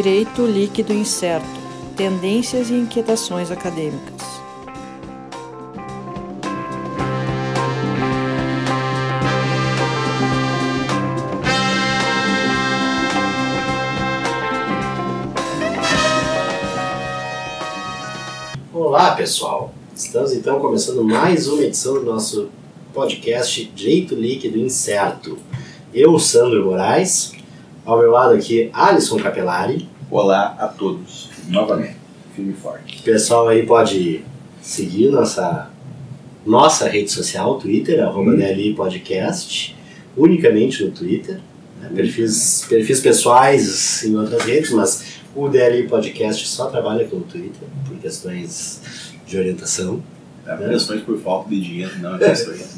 Direito Líquido Incerto Tendências e Inquietações Acadêmicas. Olá, pessoal! Estamos então começando mais uma edição do nosso podcast Direito Líquido Incerto. Eu, Sandro Moraes, ao meu lado aqui, Alisson Capelari. Olá a todos, novamente, firme e forte. O pessoal aí pode seguir nossa, nossa rede social, Twitter, arroba Hum. DLI Podcast, unicamente no Twitter. né? Perfis, perfis pessoais em outras redes, mas o DLI Podcast só trabalha com o Twitter, por questões de orientação. É, questões por falta de dinheiro, não é questões.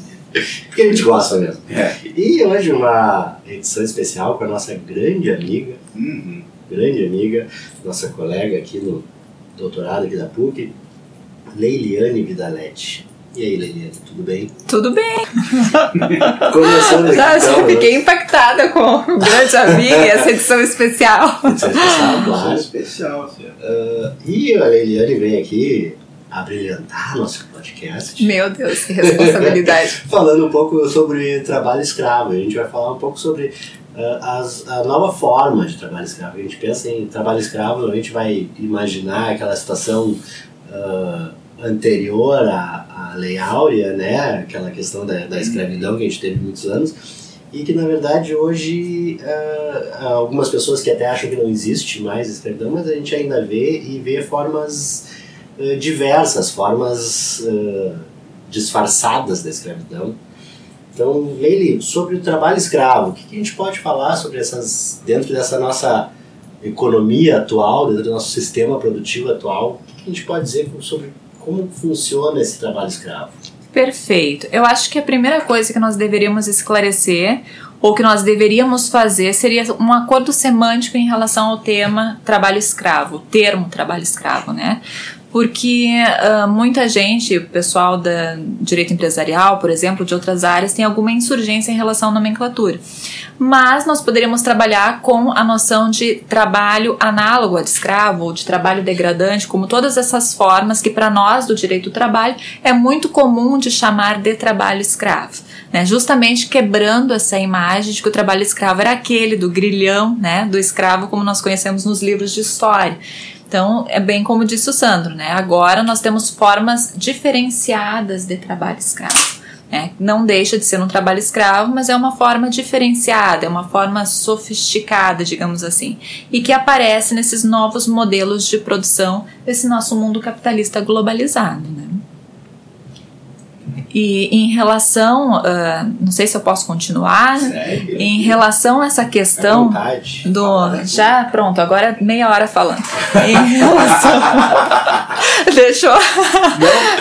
Porque a gente gosta mesmo. É. E hoje uma edição especial com a nossa grande amiga, Uhum. grande amiga, nossa colega aqui no doutorado aqui da PUC, Leiliane Vidaletti. E aí, Leiliane, tudo bem? Tudo bem. Começando aqui, Já, então, já fiquei impactada com o grande amigo e essa edição especial. edição especial, Claro. claro. especial, assim. E a Leiliane vem aqui abrilhantar nosso podcast. Meu Deus, que responsabilidade. falando um pouco sobre trabalho escravo. A gente vai falar um pouco sobre ah, as, a nova forma de trabalho escravo. A gente pensa em trabalho escravo, a gente vai imaginar aquela situação ah, anterior à, à Lei Áurea, né? aquela questão da, da escravidão que a gente teve muitos anos. E que na verdade hoje ah, há algumas pessoas que até acham que não existe mais escravidão, mas a gente ainda vê e vê formas ah, diversas, formas ah, disfarçadas da escravidão. Então, Leili, sobre o trabalho escravo, o que a gente pode falar sobre essas, dentro dessa nossa economia atual, dentro do nosso sistema produtivo atual, o que que a gente pode dizer sobre como funciona esse trabalho escravo? Perfeito. Eu acho que a primeira coisa que nós deveríamos esclarecer ou que nós deveríamos fazer seria um acordo semântico em relação ao tema trabalho escravo, termo trabalho escravo, né? Porque ah, muita gente, o pessoal da direito empresarial, por exemplo, de outras áreas, tem alguma insurgência em relação à nomenclatura. Mas nós poderíamos trabalhar com a noção de trabalho análogo a de escravo ou de trabalho degradante, como todas essas formas que para nós do direito do trabalho é muito comum de chamar de trabalho escravo. Né, justamente quebrando essa imagem de que o trabalho escravo era aquele do grilhão, né, do escravo como nós conhecemos nos livros de história. Então, é bem como disse o Sandro, né? Agora nós temos formas diferenciadas de trabalho escravo. Né? Não deixa de ser um trabalho escravo, mas é uma forma diferenciada, é uma forma sofisticada, digamos assim, e que aparece nesses novos modelos de produção desse nosso mundo capitalista globalizado, né? E em relação, ah, não sei se eu posso continuar, Segue. em relação a essa questão vontade. do já pronto agora meia hora falando. Em relação deixou.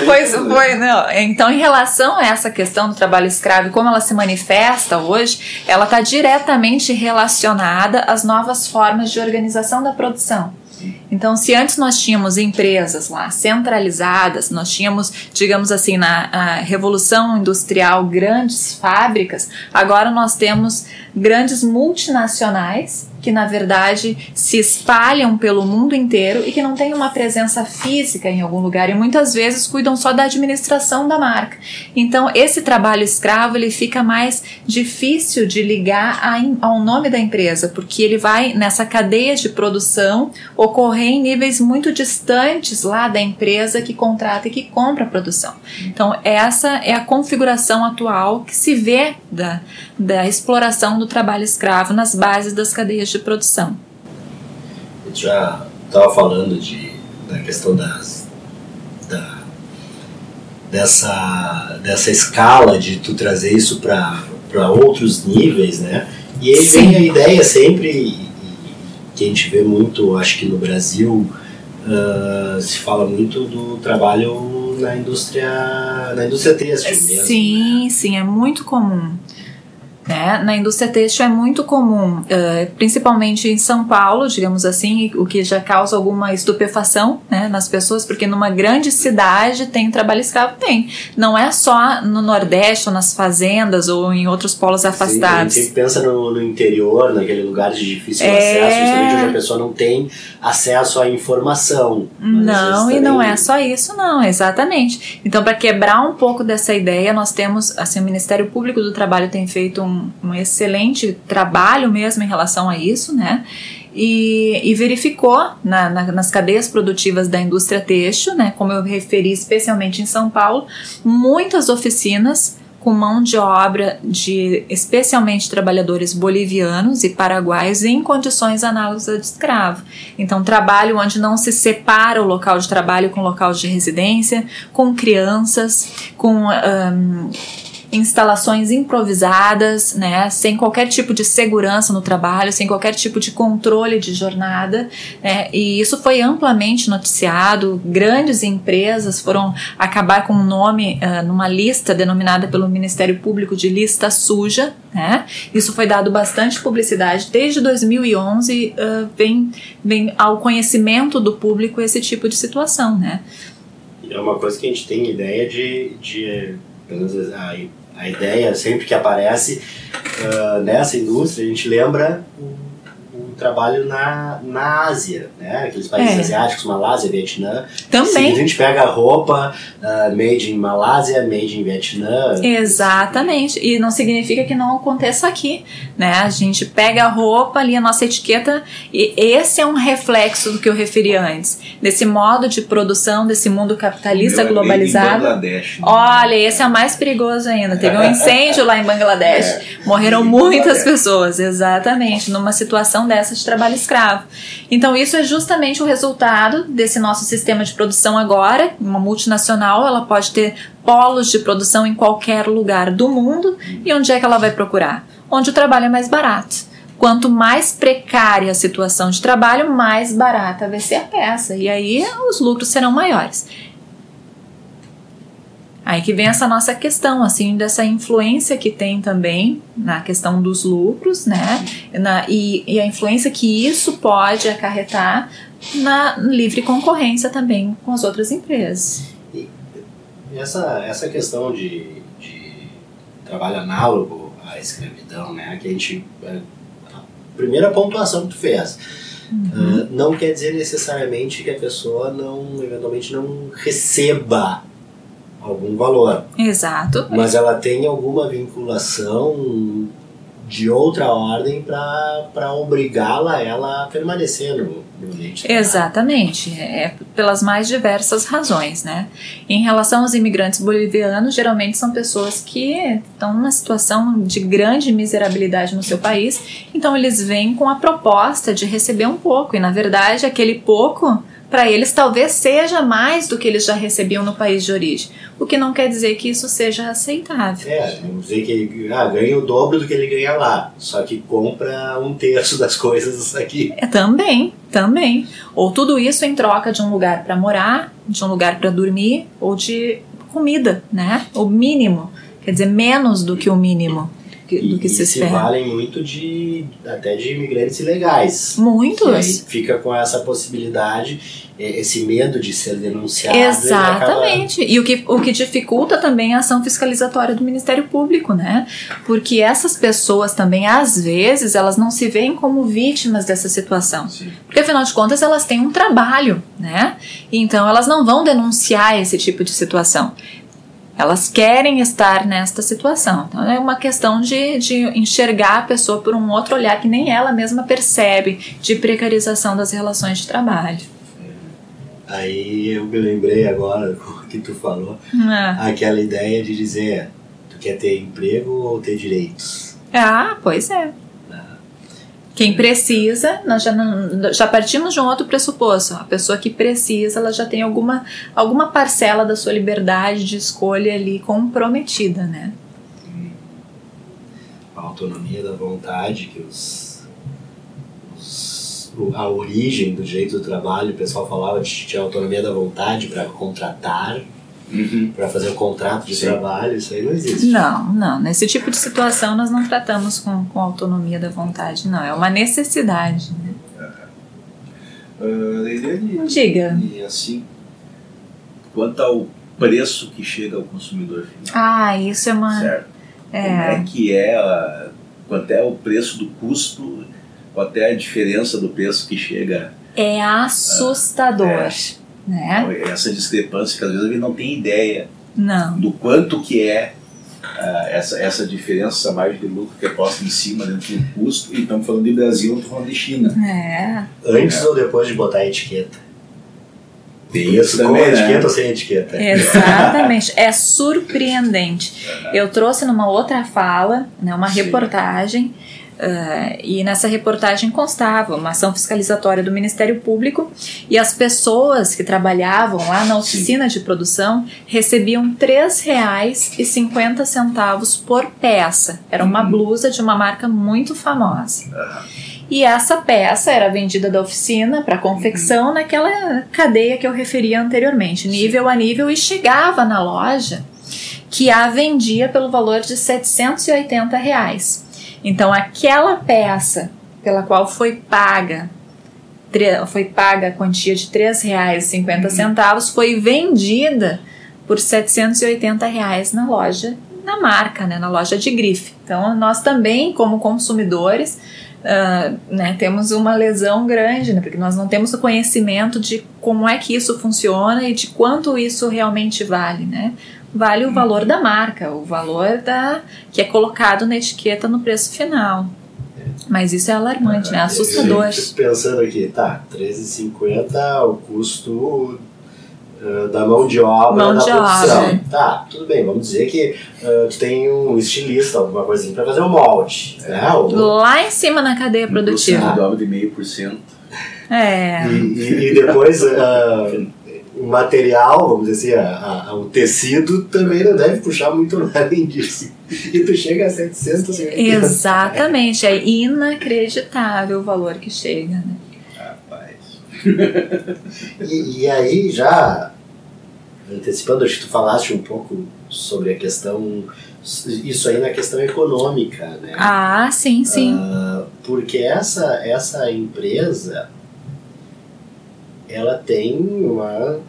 Pois foi não. Então em relação a essa questão do trabalho escravo e como ela se manifesta hoje ela está diretamente relacionada às novas formas de organização da produção então, se antes nós tínhamos empresas lá centralizadas, nós tínhamos, digamos assim, na Revolução Industrial, grandes fábricas, agora nós temos grandes multinacionais que, na verdade, se espalham pelo mundo inteiro e que não têm uma presença física em algum lugar e muitas vezes cuidam só da administração da marca. Então, esse trabalho escravo ele fica mais difícil de ligar ao nome da empresa, porque ele vai nessa cadeia de produção ocorrer em níveis muito distantes lá da empresa que contrata e que compra a produção. Então, essa é a configuração atual que se vê da, da exploração do trabalho escravo nas bases das cadeias de produção. Gente já estava falando de, da questão das, da, dessa, dessa escala de tu trazer isso para outros níveis, né? E aí Sim. vem a ideia sempre, e- e- que a gente vê muito, acho que no Brasil, ah, se fala muito do trabalho na indústria, na indústria têxtil mesmo. né? Sim, sim, é muito comum. Né? Na indústria têxtil é muito comum, uh, principalmente em São Paulo, digamos assim, o que já causa alguma estupefação né, nas pessoas, porque numa grande cidade tem trabalho escravo? Tem. Não é só no Nordeste ou nas fazendas ou em outros polos afastados. Sim, a gente pensa no, no, interior, naquele lugar de difícil é... acesso, justamente onde a pessoa não tem acesso à informação. Não, e não é só isso, não, exatamente. Então, para quebrar um pouco dessa ideia, nós temos, assim, o Ministério Público do Trabalho tem feito um, um excelente trabalho mesmo em relação a isso, né? E, e, verificou na, na, nas cadeias produtivas da indústria têxtil, né, como eu referi especialmente em São Paulo, muitas oficinas com mão de obra de especialmente trabalhadores bolivianos e paraguaios em condições análogas de escravo. Então, trabalho onde não se separa o local de trabalho com o local de residência, com crianças, com um, instalações improvisadas, né, sem qualquer tipo de segurança no trabalho, sem qualquer tipo de controle de jornada, né, e isso foi amplamente noticiado. Grandes empresas foram acabar com o um nome uh, numa lista denominada pelo Ministério Público de lista suja, né. Isso foi dado bastante publicidade desde 2011, uh, vem, vem ao conhecimento do público esse tipo de situação, né. É uma coisa que a gente tem ideia de, de pelo menos a ideia, sempre que aparece uh, nessa indústria, a gente lembra trabalho na, na Ásia, né? Aqueles países é. asiáticos, Malásia, Vietnã. Também. a gente pega roupa uh, made in Malásia, made in Vietnã. Exatamente. E não significa que não aconteça aqui, né? A gente pega a roupa ali, a nossa etiqueta, e esse é um reflexo do que eu referi antes. Desse modo de produção, desse mundo capitalista Meu, globalizado. Bangladesh, né? Olha, esse é o mais perigoso ainda. Teve um incêndio lá em Bangladesh. É. Morreram muitas pessoas, exatamente, numa situação dessa de trabalho escravo. Então, isso é justamente o resultado desse nosso sistema de produção agora. Uma multinacional, ela pode ter polos de produção em qualquer lugar do mundo. E onde é que ela vai procurar? Onde o trabalho é mais barato. Quanto mais precária a situação de trabalho, mais barata vai ser a peça. E aí os lucros serão maiores. Aí que vem essa nossa questão, assim, dessa influência que tem também na questão dos lucros, né? Na, e, e a influência que isso pode acarretar na livre concorrência também com as outras empresas. E essa, essa questão de, de trabalho análogo à escravidão, né? Que a gente. A primeira pontuação que tu fez. Uhum. Uh, não quer dizer necessariamente que a pessoa não, eventualmente, não receba algum valor. Exato. Mas ela tem alguma vinculação de outra ordem para obrigá-la ela a permanecer no, no ambiente. Exatamente, é pelas mais diversas razões, né? Em relação aos imigrantes bolivianos, geralmente são pessoas que estão numa situação de grande miserabilidade no seu país, então eles vêm com a proposta de receber um pouco, e na verdade aquele pouco para eles talvez seja mais do que eles já recebiam no país de origem, o que não quer dizer que isso seja aceitável. É, vamos dizer que ele ah, ganha o dobro do que ele ganha lá, só que compra um terço das coisas aqui. É, também, também. Ou tudo isso em troca de um lugar para morar, de um lugar para dormir, ou de comida, né? O mínimo, quer dizer, menos do que o mínimo que, do que se se valem muito de até de imigrantes ilegais. Muitos. E aí fica com essa possibilidade, esse medo de ser denunciado. Exatamente. E, acaba... e, o, que, o que dificulta também a ação fiscalizatória do Ministério Público, né? Porque essas pessoas também, às vezes, elas não se veem como vítimas dessa situação. Sim. Porque, afinal de contas, elas têm um trabalho, né? Então, elas não vão denunciar esse tipo de situação. Elas querem estar nesta situação. Então é uma questão de, de enxergar a pessoa por um outro olhar que nem ela mesma percebe de precarização das relações de trabalho. Aí eu me lembrei agora que tu falou, é. aquela ideia de dizer, tu quer ter emprego ou ter direitos? Ah, pois é. Quem precisa, nós já, não, já partimos de um outro pressuposto. A pessoa que precisa, ela já tem alguma, alguma parcela da sua liberdade de escolha ali comprometida, né? A autonomia da vontade, que os, os a origem do jeito do trabalho, o pessoal falava de, de autonomia da vontade para contratar Uhum. para fazer o contrato de Sim. trabalho, isso aí não existe. Não, não. Nesse tipo de situação nós não tratamos com, com autonomia da vontade, não. É uma necessidade. né? Leiliane, Diga. e assim, quanto ao preço que chega ao consumidor final, Ah, isso é uma. certo? Como É. é que é, a, quanto é o preço do custo, quanto é a diferença do preço que chega, É assustador. Né? essa discrepância que às vezes a gente não tem ideia Não. do quanto que é ah, essa, essa diferença, essa margem de lucro que é posta em cima dentro do custo, e estamos falando de Brasil, estamos falando de China. É. Antes ou depois de botar a etiqueta? Tem Isso com também, né? etiqueta ou sem etiqueta? Exatamente. é surpreendente. Eu trouxe numa outra fala, né, uma Sim. reportagem, ah, e nessa reportagem constava uma ação fiscalizatória do Ministério Público e as pessoas que trabalhavam lá na oficina de produção recebiam R$ 3,50 por peça. Era uma Uhum. blusa de uma marca muito famosa. Aham. E essa peça era vendida da oficina para confecção naquela cadeia que eu referi anteriormente, nível a nível, e chegava na loja que a vendia pelo valor de 780 reais. Então aquela peça pela qual foi paga foi paga a quantia de R$ 3,50 foi vendida por 780 reais na loja, na marca, né, na loja de grife. Então nós também, como consumidores, ah, né, temos uma lesão grande, né, porque nós não temos o conhecimento de como é que isso funciona e de quanto isso realmente vale, né? Vale o valor da marca, o valor da que é colocado na etiqueta no preço final. Mas isso é alarmante, né? Assustador. Eu fico pensando aqui, tá, R$13,50 o custo uh, da mão de obra Mão da de produção. obra. Tá, tudo bem, vamos dizer que uh, tu tem um estilista, alguma coisinha pra fazer o molde, né? O- Lá em cima na cadeia produtiva. dobro de meio por cento. É. E, e- e depois uh, o material, vamos dizer assim, a- a- o tecido também não deve puxar muito além disso. E tu chega a 750. Exatamente, é inacreditável o valor que chega, né? Rapaz. E, e aí, já antecipando, acho que tu falaste um pouco sobre a questão, isso aí na questão econômica, né? Ah, sim, sim. Ah, porque essa, essa empresa, ela tem uma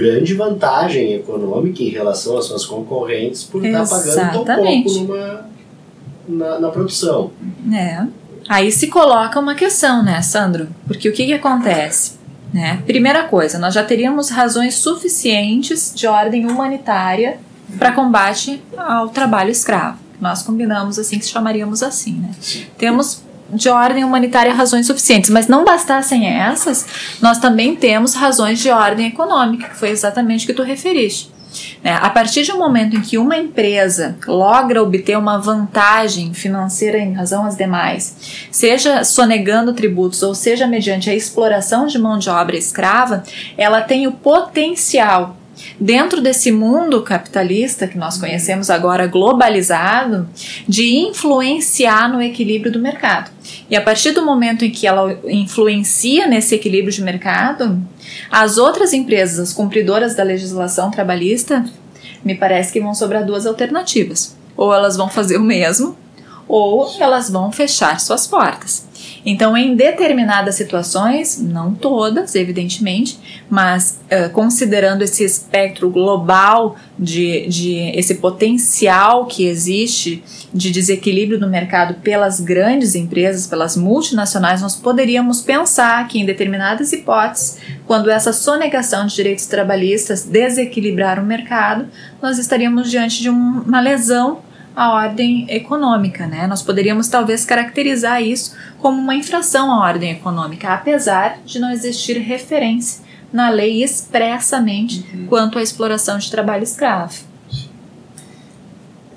grande vantagem econômica em relação às suas concorrentes por estar pagando tão pouco numa, na, na produção. É. Aí se coloca uma questão, né, Sandro? Porque o que, que acontece? Né? Primeira coisa, nós já teríamos razões suficientes de ordem humanitária para combate ao trabalho escravo. Nós combinamos assim que chamaríamos assim, né? Temos de ordem humanitária razões suficientes, mas não bastassem essas, nós também temos razões de ordem econômica, que foi exatamente o que tu referiste. né? A partir um momento em que uma empresa logra obter uma vantagem financeira em razão às demais, seja sonegando tributos ou seja mediante a exploração de mão de obra escrava, ela tem o potencial dentro desse mundo capitalista que nós conhecemos agora globalizado, de influenciar no equilíbrio do mercado. E a partir do momento em que ela influencia nesse equilíbrio de mercado, as outras empresas, as cumpridoras da legislação trabalhista, me parece que vão sobrar duas alternativas. Ou elas vão fazer o mesmo, ou elas vão fechar suas portas. Então, em determinadas situações, não todas, evidentemente, mas uh, considerando esse espectro global de, de esse potencial que existe de desequilíbrio no mercado pelas grandes empresas, pelas multinacionais, nós poderíamos pensar que em determinadas hipóteses, quando essa sonegação de direitos trabalhistas desequilibrar o mercado, nós estaríamos diante de um, uma lesão à ordem econômica, né? Nós poderíamos talvez caracterizar isso como uma infração à ordem econômica, apesar de não existir referência na lei expressamente uhum. quanto à exploração de trabalho escravo.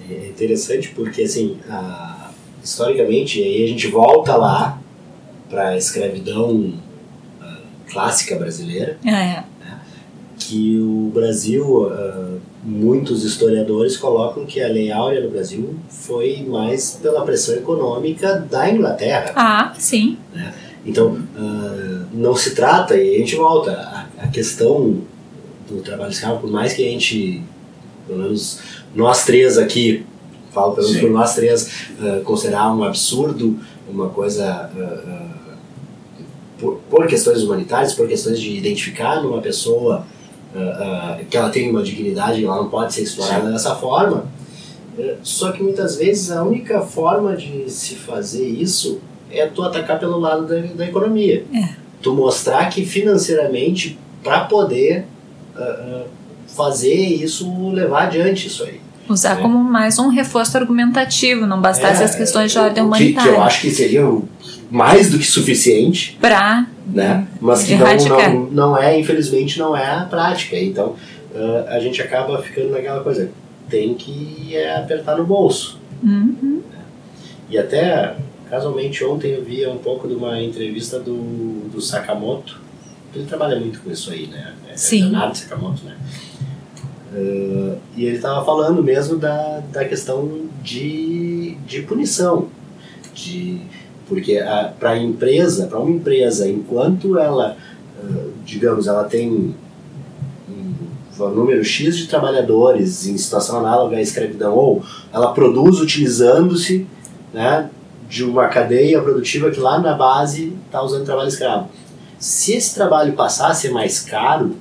É interessante porque, assim, a, historicamente, aí a gente volta lá para a escravidão a, clássica brasileira, é. né, que o Brasil, a, muitos historiadores colocam que a Lei Áurea no Brasil foi mais pela pressão econômica da Inglaterra. Ah, sim. Né? Então, não se trata, e a gente volta, a, a questão do trabalho escravo, por mais que a gente, pelo menos nós três aqui, falo pelo menos Sim. por nós três, uh, considerar um absurdo, uma coisa uh, uh, por, por questões humanitárias, por questões de identificar numa pessoa uh, uh, que ela tem uma dignidade, ela não pode ser explorada Sim. dessa forma. Uh, Só que muitas vezes a única forma de se fazer isso é tu atacar pelo lado da, da economia. Tu mostrar que financeiramente, para poder uh, uh, fazer isso, levar adiante isso aí. Usar É. como mais um reforço argumentativo, não bastasse É, as questões de o ordem que- humanitária. Que eu acho que seria mais do que suficiente Pra né? Mas que não, não, não é, infelizmente, não é a prática. Então, uh, a gente acaba ficando naquela coisa, tem que é, apertar no bolso. Uhum. E até, casualmente, ontem eu vi um pouco de uma entrevista do, do Sakamoto. Ele trabalha muito com isso aí, né? É Sim. Leonardo Sakamoto, né? Uh, e ele estava falando mesmo da, da questão de, de punição. De, porque para a empresa, para uma empresa, enquanto ela, digamos, ela tem um, número X de trabalhadores em situação análoga à escravidão, ou ela produz utilizando-se né, de uma cadeia produtiva que lá na base está usando trabalho escravo. Se esse trabalho passar a ser mais caro,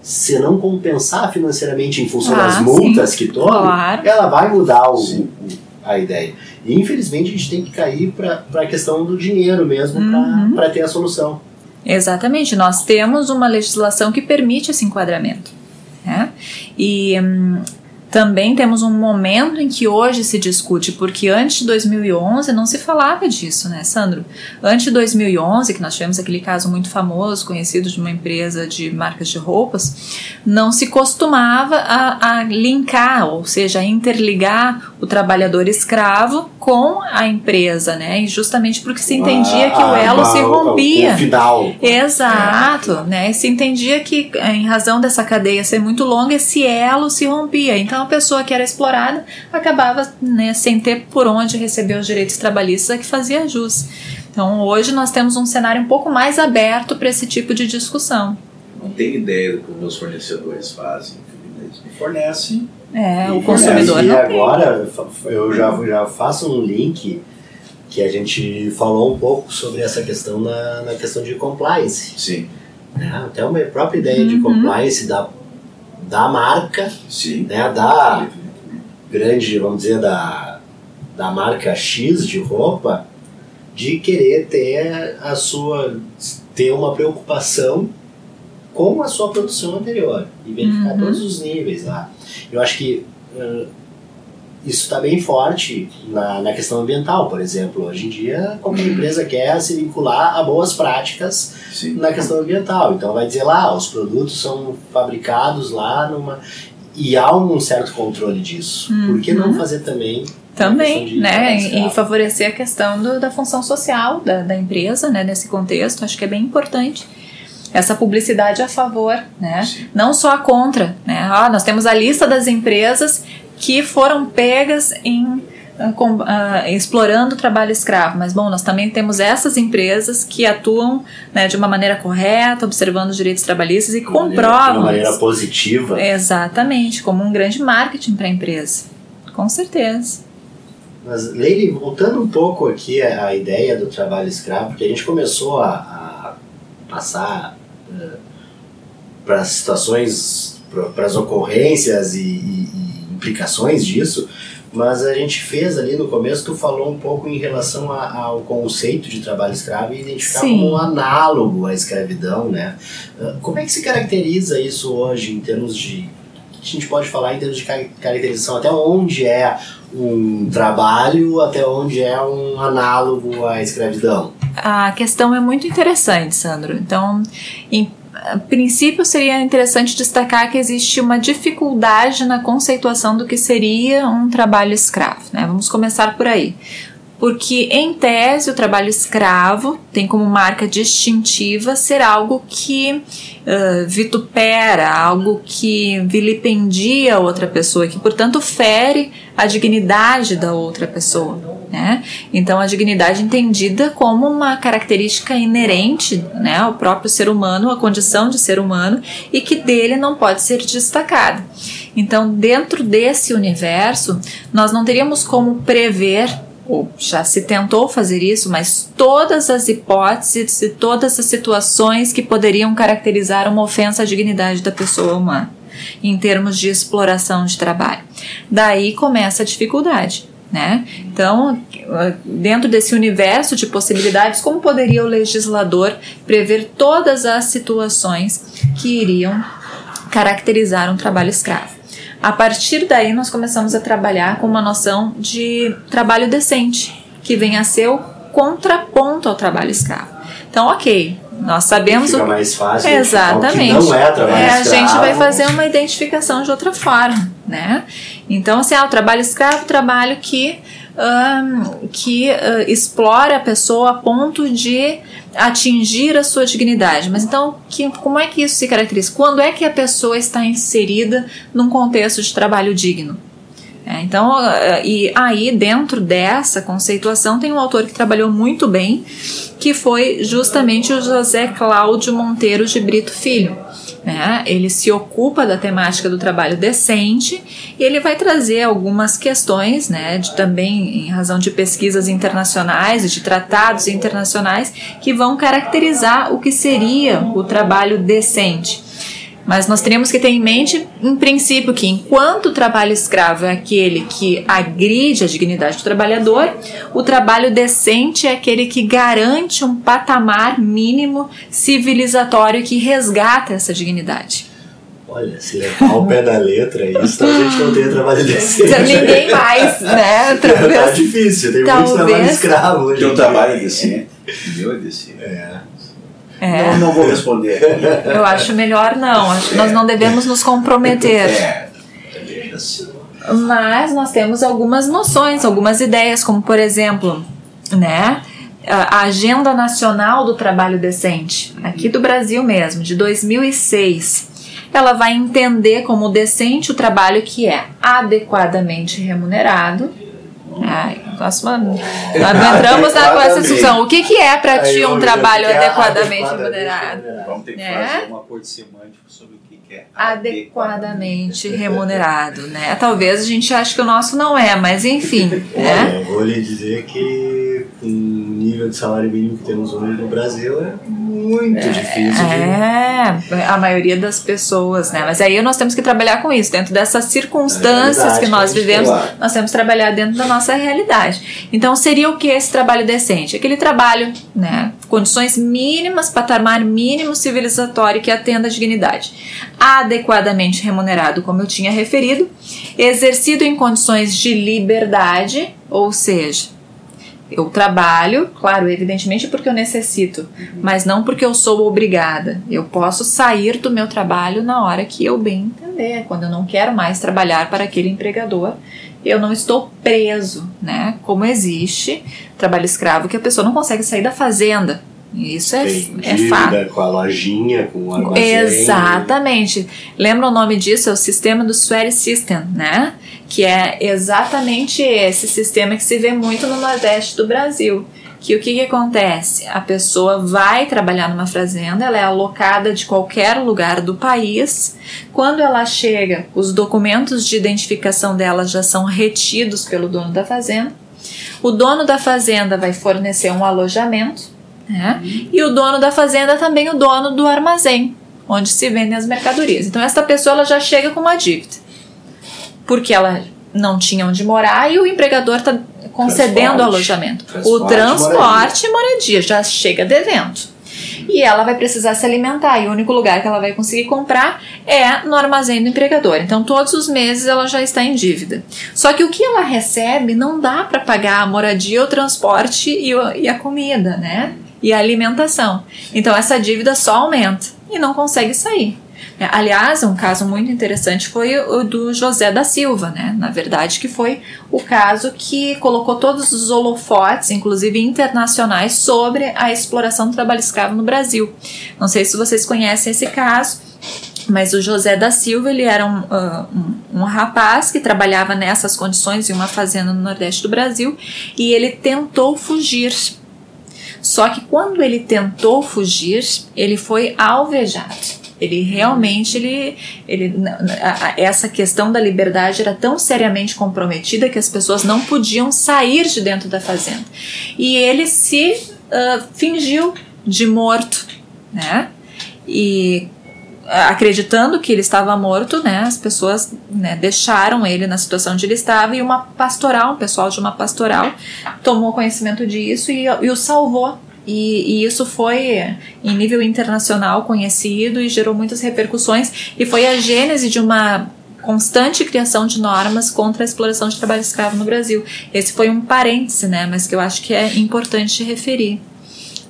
se não compensar financeiramente em função Ah, das sim. multas que tome, Claro. ela vai mudar o, Sim. o- a ideia. E infelizmente a gente tem que cair para a questão do dinheiro mesmo Uhum. para ter a solução. Exatamente, nós temos uma legislação que permite esse enquadramento. Né? E hum, também temos um momento em que hoje se discute, porque antes de 2011 não se falava disso, né, Sandro? Antes de 2011, que nós tivemos aquele caso muito famoso, conhecido de uma empresa de marcas de roupas, não se costumava a, a linkar, ou seja, a interligar o trabalhador escravo com a empresa, né? E justamente porque se entendia que o Ah, elo ah, se rompia. O final. Exato, né? Se entendia que, em razão dessa cadeia ser muito longa, esse elo se rompia. Então, a pessoa que era explorada acabava né, sem ter por onde receber os direitos trabalhistas que fazia jus. Então, hoje nós temos um cenário um pouco mais aberto para esse tipo de discussão. Não tenho ideia do que os meus fornecedores fazem. Eles me fornecem. É, E o consumidor e agora eu já, já faço um link que a gente falou um pouco sobre essa questão na, na questão de compliance. Sim, Né? Até uma própria ideia de Uhum. compliance da, da marca, sim. né? da grande, vamos dizer, da, da marca X de roupa, de querer ter a sua ter uma preocupação com a sua produção anterior e verificar Uhum. todos os níveis lá. Eu acho que uh, isso está bem forte na, na questão ambiental, por exemplo. Hoje em dia, qualquer empresa quer se vincular a boas práticas Sim. na questão ambiental. Então vai dizer lá, os produtos são fabricados lá numa. E há um certo controle disso. Por que não Uhum. fazer também? Também, né? E favorecer a questão do- da função social da, da empresa, né? Nesse contexto, acho que é bem importante. Essa publicidade a favor, né? Sim. Não só a contra, né? Ah, nós temos a lista das empresas que foram pegas em ah, com- ah, explorando o trabalho escravo, mas bom, nós também temos essas empresas que atuam né, de uma maneira correta, observando os direitos trabalhistas e De uma maneira- comprovam. De uma maneira positiva. Exatamente, como um grande marketing para a empresa. Com certeza. Mas, Leile, voltando um pouco aqui à ideia do trabalho escravo, porque a gente começou a, a passar para as situações, para as ocorrências e, e- e implicações disso, mas a gente fez ali no começo, tu falou um pouco em relação a- ao conceito de trabalho escravo e identificar Sim. como um análogo à escravidão, né? Ah, Como é que se caracteriza isso hoje em termos de a gente pode falar em termos de car- caracterização, até onde é um trabalho, até onde é um análogo à escravidão. A questão é muito interessante, Sandro. Então, em a princípio, seria interessante destacar que existe uma dificuldade na conceituação do que seria um trabalho escravo. Né? Vamos começar por aí. Porque, em tese, o trabalho escravo tem como marca distintiva ser algo que ah, vitupera, algo que vilipendia a outra pessoa, que, portanto, fere a dignidade da outra pessoa. Né? Então, a dignidade entendida como uma característica inerente né, ao próprio ser humano, a condição de ser humano, e que dele não pode ser destacada. Então, dentro desse universo, nós não teríamos como prever ou já se tentou fazer isso, mas todas as hipóteses e todas as situações que poderiam caracterizar uma ofensa à dignidade da pessoa humana, em termos de exploração de trabalho. Daí começa a dificuldade. Né? Então, dentro desse universo de possibilidades, como poderia o legislador prever todas as situações que iriam caracterizar um trabalho escravo? A partir daí, nós começamos a trabalhar com uma noção de trabalho decente, que vem a ser o contraponto ao trabalho escravo. Então, ok, nós sabemos Fica o mais fácil exatamente. não é trabalho é, a escravo. gente vai fazer uma identificação de outra forma, né? Então, assim, ah, o trabalho escravo, é trabalho que um, que uh, explora a pessoa a ponto de atingir a sua dignidade. Mas então, que, como é que isso se caracteriza? Quando é que a pessoa está inserida num contexto de trabalho digno? É, então, e aí dentro dessa conceituação tem um autor que trabalhou muito bem, que foi justamente o José Cláudio Monteiro de Brito Filho. Né? Ele se ocupa da temática do trabalho decente e ele vai trazer algumas questões, né, de, também em razão de pesquisas internacionais e de tratados internacionais que vão caracterizar o que seria o trabalho decente. Mas nós teríamos que ter em mente, em princípio, que enquanto o trabalho escravo é aquele que agride a dignidade do trabalhador, o trabalho decente é aquele que garante um patamar mínimo civilizatório que resgata essa dignidade. Olha, se levar ao pé da letra isso, a gente não tem trabalho decente. Ninguém mais, né? Talvez, tá difícil, tem talvez, muito trabalho escravo hoje. Tem um trabalho decente. Meu é decente. É. É. Não, não vou responder. Eu acho melhor não. Acho que nós não devemos nos comprometer. É. Mas nós temos algumas noções, algumas ideias, como por exemplo, né? A Agenda Nacional do Trabalho Decente, aqui do Brasil mesmo, de 2006, ela vai entender como decente o trabalho que é adequadamente remunerado, Ai, nós, mano, nós entramos na, com essa discussão. O que, que é para ti um trabalho é adequadamente remunerado? Vamos ter que É? fazer um acordo semântico sobre o que que é Adequadamente remunerado, né? Talvez a gente ache que o nosso não é, mas enfim, né? Olha, eu vou lhe dizer que com nível de salário mínimo que temos hoje no Brasil é muito difícil. de- É, a maioria das pessoas, né? Mas aí nós temos que trabalhar com isso, dentro dessas circunstâncias que nós a vivemos, lá. nós temos que trabalhar dentro da nossa realidade. Então, seria o que esse trabalho decente? Aquele trabalho, né? Condições mínimas, patamar mínimo civilizatório que atenda à dignidade. Adequadamente remunerado, como eu tinha referido, exercido em condições de liberdade, ou seja, eu trabalho, claro, evidentemente porque eu necessito, mas não porque eu sou obrigada. Eu posso sair do meu trabalho na hora que eu bem entender, quando eu não quero mais trabalhar para aquele empregador. Eu não estou preso, né? Como existe trabalho escravo que a pessoa não consegue sair da fazenda. Isso é, é fato. com a lojinha, com o armazém. Exatamente. Lembra o nome disso? É o sistema do Sweaty System, né? Que é exatamente esse sistema que se vê muito no Nordeste do Brasil. Que o que, que acontece? A pessoa vai trabalhar numa fazenda, ela é alocada de qualquer lugar do país. Quando ela chega, os documentos de identificação dela já são retidos pelo dono da fazenda. O dono da fazenda vai fornecer um alojamento, né? E o dono da fazenda é também o dono do armazém, onde se vendem as mercadorias. Então essa pessoa ela já chega com uma dívida, porque ela não tinha onde morar e o empregador está concedendo Transporte. alojamento. Transporte, o transporte e moradia já chega devendo. E ela vai precisar se alimentar, e o único lugar que ela vai conseguir comprar é no armazém do empregador. Então, todos os meses ela já está em dívida. Só que o que ela recebe não dá para pagar a moradia, o transporte e, e a comida, né? E a alimentação. Então, essa dívida só aumenta e não consegue sair. É, Aliás, um caso muito interessante foi o do José da Silva, né? Na verdade, que foi o caso que colocou todos os holofotes, inclusive internacionais, sobre a exploração do trabalho escravo no Brasil. Não sei se vocês conhecem esse caso. Mas o José da Silva ele era um, um, um, rapaz que trabalhava nessas condições em uma fazenda no Nordeste do Brasil e ele tentou fugir. Só que quando ele tentou fugir, ele foi alvejado. Ele realmente, ele, ele, essa questão da liberdade era tão seriamente comprometida que as pessoas não podiam sair de dentro da fazenda. E ele se uh, fingiu de morto, né? E acreditando que ele estava morto, né, as pessoas né, deixaram ele na situação onde ele estava e uma pastoral, um pessoal de uma pastoral, tomou conhecimento disso e, e o salvou e, e, isso foi em nível internacional conhecido e gerou muitas repercussões e foi a gênese de uma constante criação de normas contra a exploração de trabalho escravo no Brasil. Esse foi um parêntese, né, mas que eu acho que é importante referir.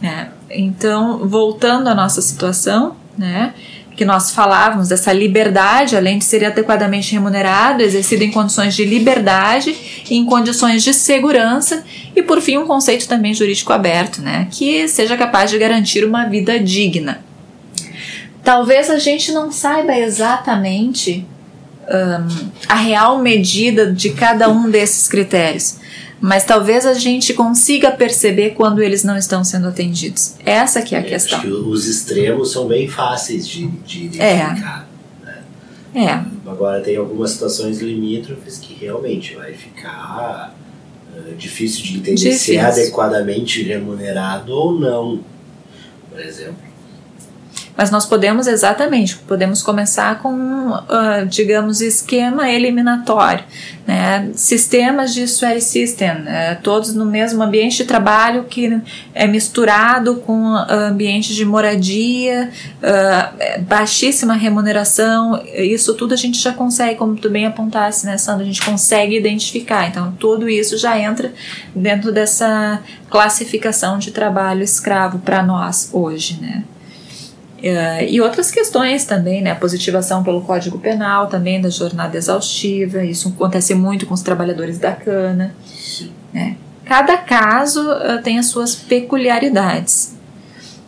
Né? Então, voltando à nossa situação, né, que nós falávamos dessa liberdade, além de ser adequadamente remunerado, exercido em condições de liberdade e em condições de segurança, e por fim um conceito também jurídico aberto, né, que seja capaz de garantir uma vida digna. Talvez a gente não saiba exatamente um, a real medida de cada um desses critérios, mas talvez a gente consiga perceber quando eles não estão sendo atendidos. Essa que é a é, questão. Acho que os extremos são bem fáceis de, de identificar. É. Né? é. Agora tem algumas situações limítrofes que realmente vai ficar uh, difícil de entender difícil. se é adequadamente remunerado ou não. Por exemplo, mas nós podemos exatamente, podemos começar com, uh, digamos, esquema eliminatório, né? sistemas de swear system, né? todos no mesmo ambiente de trabalho que é misturado com ambiente de moradia, uh, baixíssima remuneração, isso tudo a gente já consegue, como tu bem apontasse, né, Sandra, a gente consegue identificar. Então, tudo isso já entra dentro dessa classificação de trabalho escravo para nós hoje, né? Uh, e outras questões também, né? A positivação pelo Código Penal também da jornada exaustiva, isso acontece muito com os trabalhadores da cana. Né? Cada caso uh, tem as suas peculiaridades.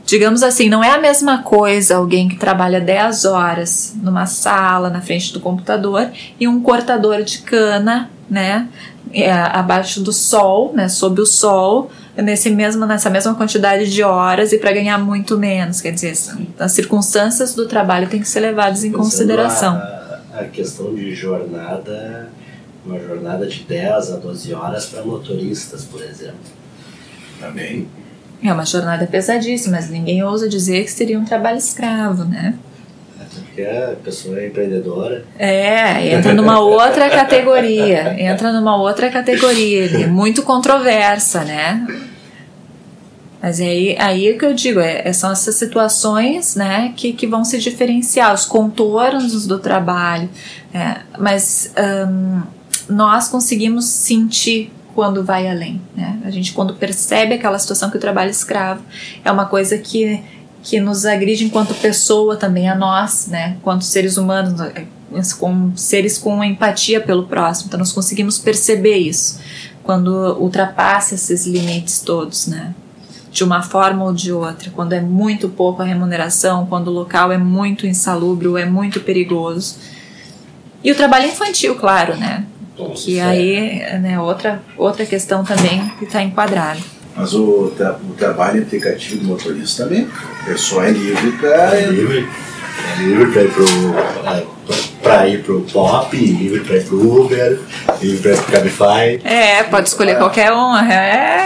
Digamos assim, não é a mesma coisa alguém que trabalha 10 horas numa sala na frente do computador e um cortador de cana, né? É, abaixo do sol, né? Sob o sol, nesse mesmo, nessa mesma quantidade de horas e para ganhar muito menos. Quer dizer, as circunstâncias do trabalho têm que ser levadas em Pensando consideração. A, a questão de jornada, uma jornada de 10 a 12 horas para motoristas, por exemplo. Também. É uma jornada pesadíssima, mas ninguém ousa dizer que seria um trabalho escravo, né? Porque a pessoa é empreendedora. É, entra numa outra categoria. Entra numa outra categoria, muito controversa, né? Mas é aí, aí é que eu digo, é, são essas situações né, que, que vão se diferenciar, os contornos do trabalho. É, mas um, nós conseguimos sentir quando vai além. Né? A gente, quando percebe aquela situação que o trabalho escravo é uma coisa que que nos agride enquanto pessoa também a nós, né, enquanto seres humanos, eh, com seres com empatia pelo próximo. Então nós conseguimos perceber isso quando ultrapassa esses limites todos, né? De uma forma ou de outra, quando é muito pouco a remuneração, quando o local é muito insalubre é muito perigoso. E o trabalho infantil, claro, né? Que aí é né, outra, outra questão também que está enquadrada. Mas o, tra o trabalho aplicativo do motorista também, a pessoa é livre para. É livre. É livre para ir pro. É, para ir pro pop, livre para ir pro Uber, livre para ir pro Cabify. É, pode escolher é. qualquer um. É.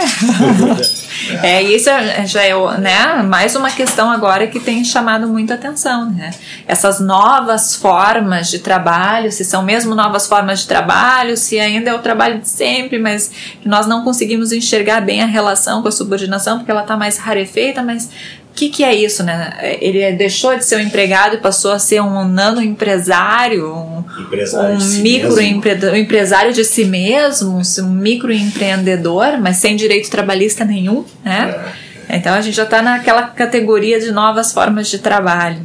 É, isso já é né, mais uma questão agora que tem chamado muita atenção. Né? Essas novas formas de trabalho, se são mesmo novas formas de trabalho, se ainda é o trabalho de sempre, mas nós não conseguimos enxergar bem a relação com a subordinação, porque ela está mais rarefeita, mas que, que é isso, né? Ele deixou de ser um empregado e passou a ser um nano empresário, um, empresário um micro empre, um empresário de si mesmo, um micro empreendedor, mas sem direito trabalhista nenhum, né? É. Então a gente já está naquela categoria de novas formas de trabalho.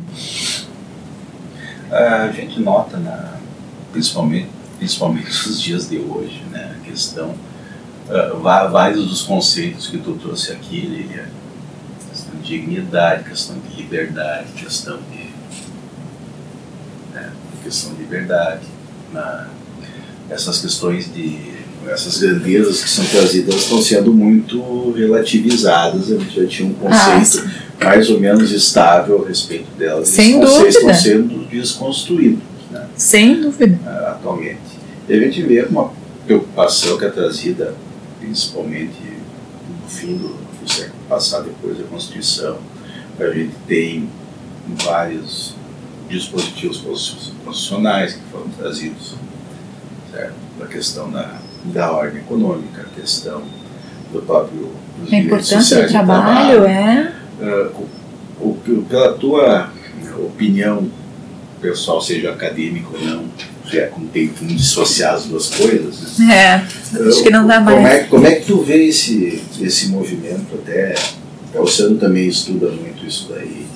A gente nota, né, principalmente, principalmente nos dias de hoje, né, a questão, uh, vários dos conceitos que tu trouxe aqui, Lilian, dignidade, questão de liberdade, questão de questão de liberdade, na, essas questões de essas grandezas que são trazidas estão sendo muito relativizadas. A gente já tinha um conceito ah, mais ou menos estável a respeito delas. Sem Esses dúvida. estão sendo desconstruídos né, Sem dúvida. atualmente. E a gente vê uma preocupação que é trazida, principalmente no fim do, do século passado, depois da Constituição. A gente tem vários dispositivos constitucionais que foram trazidos certo? a questão da, da ordem econômica, a questão do próprio dos A importância do trabalho, é. Uh, o, o, pela tua opinião pessoal, seja acadêmico ou não, se é como tem como dissociar as duas coisas. É, acho que não dá como mais. É, como é que tu vê esse, esse movimento até, o Sandro também estuda muito isso daí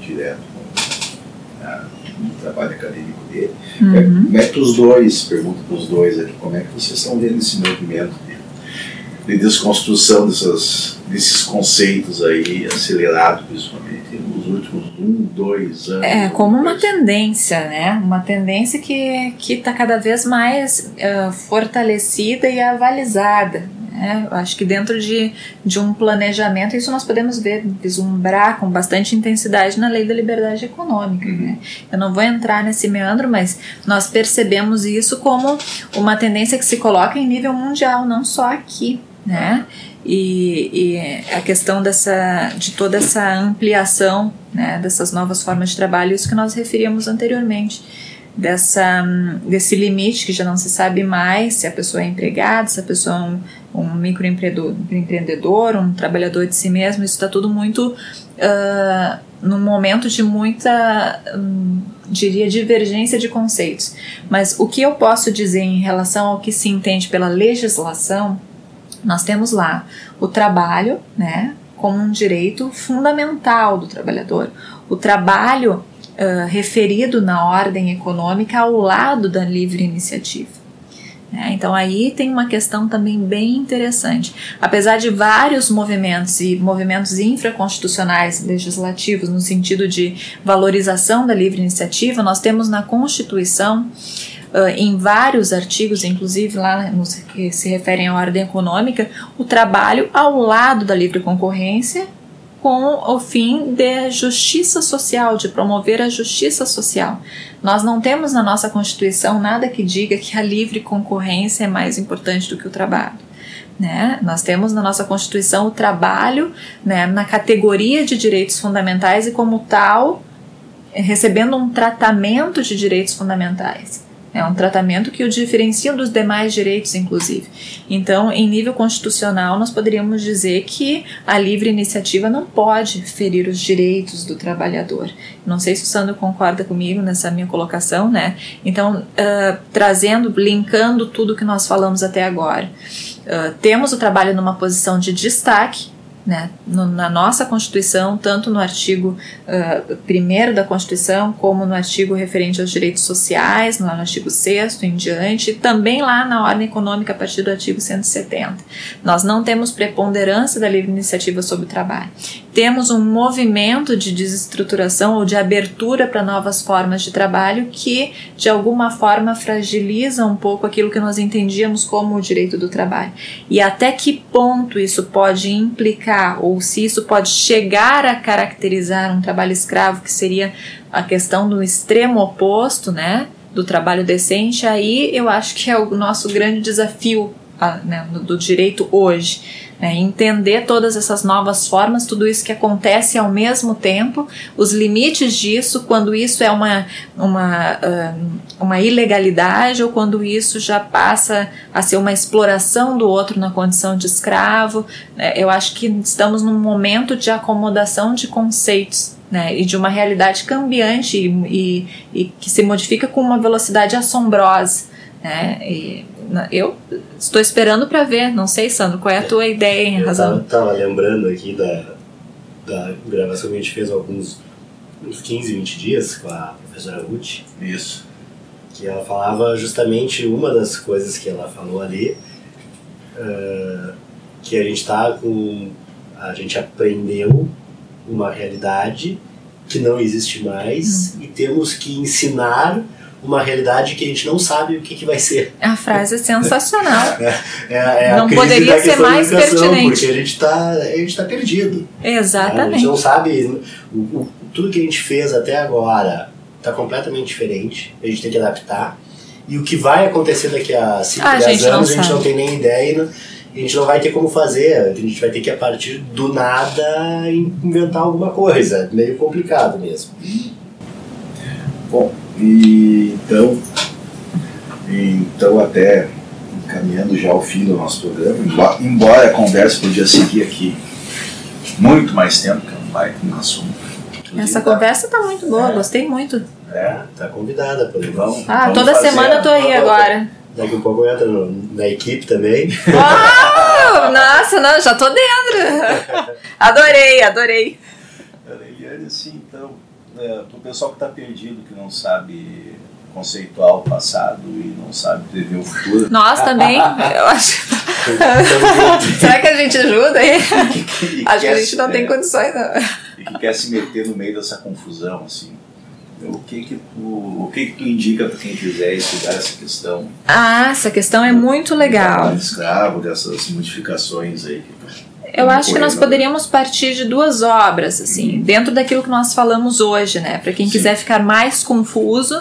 direto com, ah, no trabalho acadêmico dele. Uhum. Como é que os dois, pergunto para os dois aqui, como é que vocês estão vendo esse movimento de, de desconstrução dessas, desses conceitos aí, acelerado principalmente nos últimos um, dois anos? É, como uma tendência, né? Uma tendência que está cada vez mais uh, fortalecida e avalizada. Né? Acho que dentro de, de um planejamento, isso nós podemos ver, vislumbrar com bastante intensidade na lei da liberdade econômica. Uhum. Né? Eu não vou entrar nesse meandro, mas nós percebemos isso como uma tendência que se coloca em nível mundial, não só aqui. Né? E, e, a questão dessa, de toda essa ampliação né, dessas novas formas de trabalho, isso que nós referíamos anteriormente, dessa, desse limite que já não se sabe mais se a pessoa é empregada, se a pessoa é um, um microempreendedor, um trabalhador de si mesmo, isso está tudo muito uh, num momento de muita, um, diria, divergência de conceitos. Mas o que eu posso dizer em relação ao que se entende pela legislação nós temos lá o trabalho, né, como um direito fundamental do trabalhador. O trabalho uh, referido na ordem econômica ao lado da livre iniciativa. É, então aí tem uma questão também bem interessante. Apesar de vários movimentos e movimentos infraconstitucionais legislativos no sentido de valorização da livre iniciativa, nós temos na Constituição Uh, em vários artigos, inclusive lá nos que se referem à ordem econômica, o trabalho ao lado da livre concorrência com o fim da justiça social, de promover a justiça social. Nós não temos na nossa Constituição nada que diga que a livre concorrência é mais importante do que o trabalho. Né? Nós temos na nossa Constituição o trabalho né, na categoria de direitos fundamentais e, como tal, recebendo um tratamento de direitos fundamentais. É um tratamento que o diferencia dos demais direitos, inclusive. Então, em nível constitucional, nós poderíamos dizer que a livre iniciativa não pode ferir os direitos do trabalhador. Não sei se o Sandro concorda comigo nessa minha colocação, né? Então, uh, trazendo, linkando tudo que nós falamos até agora. Uh, temos o trabalho numa posição de destaque, né, no, na nossa Constituição, tanto no artigo 1 uh, da Constituição, como no artigo referente aos direitos sociais, no, no artigo 6 em diante, e também lá na ordem econômica a partir do artigo 170. Nós não temos preponderância da livre iniciativa sobre o trabalho. Temos um movimento de desestruturação ou de abertura para novas formas de trabalho que, de alguma forma, fragiliza um pouco aquilo que nós entendíamos como o direito do trabalho. E até que ponto isso pode implicar ou se isso pode chegar a caracterizar um trabalho escravo, que seria a questão do extremo oposto, né, do trabalho decente, aí eu acho que é o nosso grande desafio a, né, do direito hoje. Né, entender todas essas novas formas, tudo isso que acontece ao mesmo tempo, os limites disso, quando isso é uma, uma, uma ilegalidade ou quando isso já passa a ser uma exploração do outro na condição de escravo. Né, eu acho que estamos num momento de acomodação de conceitos. Né, e de uma realidade cambiante e, e, e que se modifica com uma velocidade assombrosa. Né, e, eu estou esperando para ver, não sei, Sandro, qual é a tua ideia em razão? Eu estava lembrando aqui da, da gravação que a gente fez há alguns uns 15, 20 dias com a professora Ruth. Isso. Que ela falava justamente uma das coisas que ela falou ali, uh, que a gente está com. A gente aprendeu uma realidade que não existe mais hum. e temos que ensinar uma realidade que a gente não sabe o que, que vai ser. A frase é sensacional. É, é a Não poderia ser mais pertinente. Porque a gente está a gente tá perdido. A gente Exatamente. não sabe. o- o- tudo que a gente fez até agora está completamente diferente. A gente tem que adaptar. E o que vai acontecer daqui a 5, Ah, a 10 gente não anos, a gente não tem nem ideia não- e a gente não vai ter como fazer. A gente vai ter que, a partir do nada, inventar alguma coisa. Meio complicado mesmo. Bom, e então, então até encaminhando já ao fim do nosso programa, embo- embora a conversa podia seguir aqui muito mais tempo, que é um baita um assunto. Inclusive, Essa dá- conversa tá muito boa, É. gostei muito. É, tá convidada, por exemplo. Ah, toda semana eu tô aí agora. Daqui a pouco eu entro no- na equipe também. Uau! Nossa, não, já tô dentro. Adorei, adorei. Eliane, assim, então, é, pro pessoal que está perdido, que não sabe conceituar o passado e não sabe prever o futuro, Nós também, eu acho. Será que a gente ajuda aí? Acho que a gente não tem é, condições, não. e que quer se meter no meio dessa confusão, assim, o que que tu, o que que tu indica para quem quiser estudar essa questão Ah, essa questão é muito legal. escravo, dessas modificações aí? Eu acho que nós poderíamos partir de duas obras, assim, dentro daquilo que nós falamos hoje, né? Para quem Sim. quiser ficar mais confuso,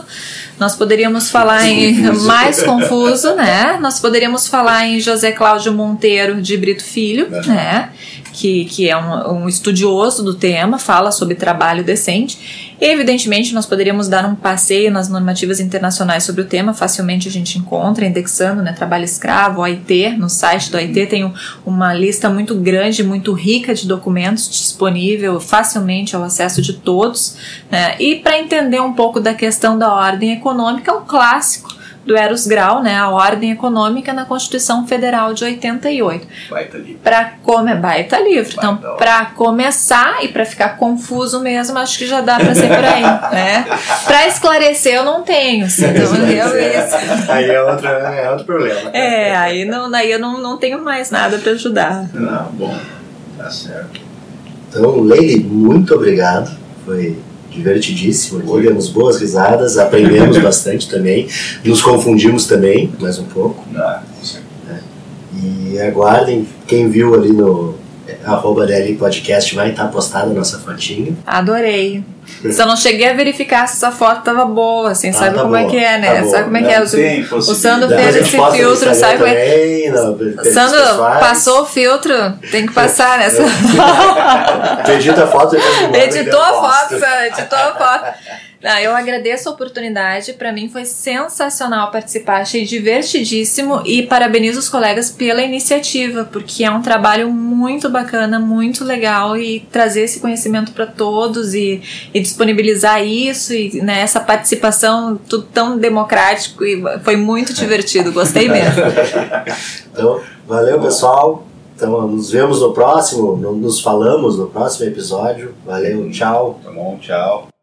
nós poderíamos falar em Confuso. mais confuso, né? Nós poderíamos falar em José Cláudio Monteiro de Brito Filho, né? Que, que é um, um estudioso do tema, fala sobre trabalho decente. E, evidentemente, nós poderíamos dar um passeio nas normativas internacionais sobre o tema, facilmente a gente encontra, indexando, né? Trabalho escravo, OIT, no site do OIT tem um, uma lista muito grande, muito rica de documentos disponível facilmente ao acesso de todos. né? E para entender um pouco da questão da ordem econômica, um clássico do Eros Grau, né? A ordem econômica na Constituição Federal de 88. Vai estar ali. Para comer baita livro. Então, Baita. para começar e para ficar confuso mesmo, acho que já dá para ser por aí, né? Para esclarecer eu não tenho, assim, então eu isso. Aí é outro, é outro problema. É, aí não, aí eu não, não tenho mais nada para ajudar. Não, bom, tá certo. Então, Leile, muito obrigado. Foi divertidíssimo aqui, demos boas risadas, aprendemos bastante também, nos confundimos também, mais um pouco. Ah. E aguardem, quem viu ali no é, arroba DL Podcast vai estar postada a nossa fotinho. Adorei. Só não cheguei a verificar se essa foto tava boa, assim, Ah, sabe tá como é boa, que é, né? tá sabe como é que é? O, Sandro fez esse filtro, sabe como é? Sandro, passou o filtro, tem que passar nessa. Tu edita a foto e editou a foto, Sandro, editou a foto. Não, eu agradeço a oportunidade, para mim foi sensacional participar, achei divertidíssimo e parabenizo os colegas pela iniciativa, porque é um trabalho muito bacana, muito legal e trazer esse conhecimento para todos e, e disponibilizar isso e né, essa participação tudo tão democrático e foi muito divertido, gostei mesmo. Então, valeu pessoal. Então, nos vemos no próximo, nos falamos no próximo episódio. Valeu, tchau. Tá bom, tchau.